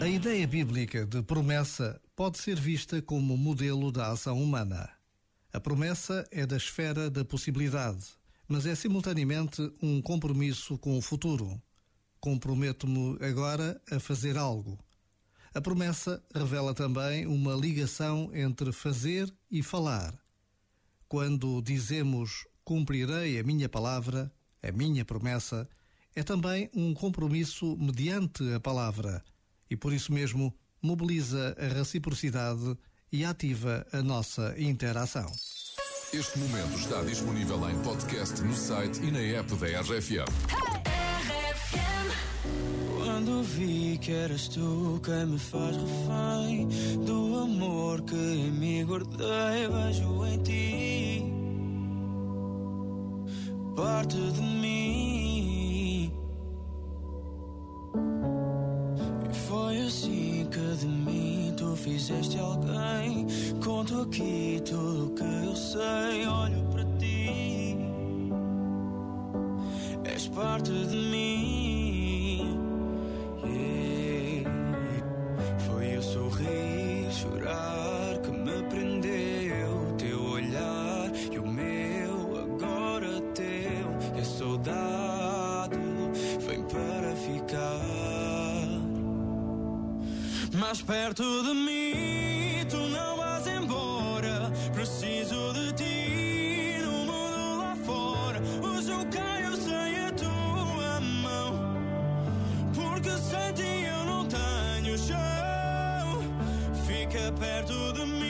A ideia bíblica de promessa pode ser vista como modelo da ação humana. A promessa é da esfera da possibilidade, mas é simultaneamente um compromisso com o futuro. Comprometo-me agora a fazer algo. A promessa revela também uma ligação entre fazer e falar. Quando dizemos cumprirei a minha palavra, a minha promessa, é também um compromisso mediante a palavra e por isso mesmo mobiliza a reciprocidade e ativa a nossa interação. Este momento está disponível em podcast no site e na app da RFM. Quando vi que eras tu quem me faz refém do amor que em mim guardei, vejo em ti parte de mim. Fizeste alguém. Conto aqui tudo que eu sei, olho para ti. És parte de mim. Mais perto de mim. Tu não vais embora, preciso de ti no mundo lá fora. Hoje eu caio sem a tua mão, porque sem ti eu não tenho chão. Fica perto de mim,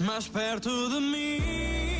Mais perto de mim.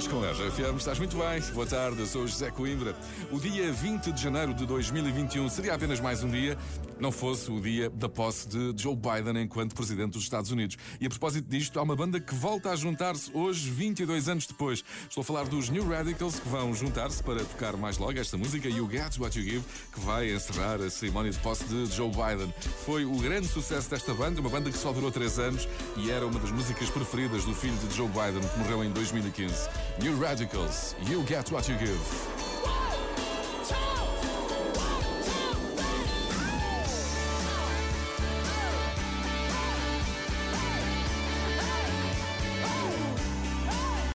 Estás com a RFM, estás muito bem. Boa tarde, eu sou José Coimbra. O dia 20 de janeiro de 2021 seria apenas mais um dia, não fosse o dia da posse de Joe Biden enquanto presidente dos Estados Unidos. E a propósito disto, há uma banda que volta a juntar-se hoje, 22 anos depois. Estou a falar dos New Radicals, que vão juntar-se para tocar mais logo esta música, You Get What You Give, que vai encerrar a cerimónia de posse de Joe Biden. Foi o grande sucesso desta banda, uma banda que só durou 3 anos e era uma das músicas preferidas do filho de Joe Biden, que morreu em 2015. New Radicals, You Get What You Give.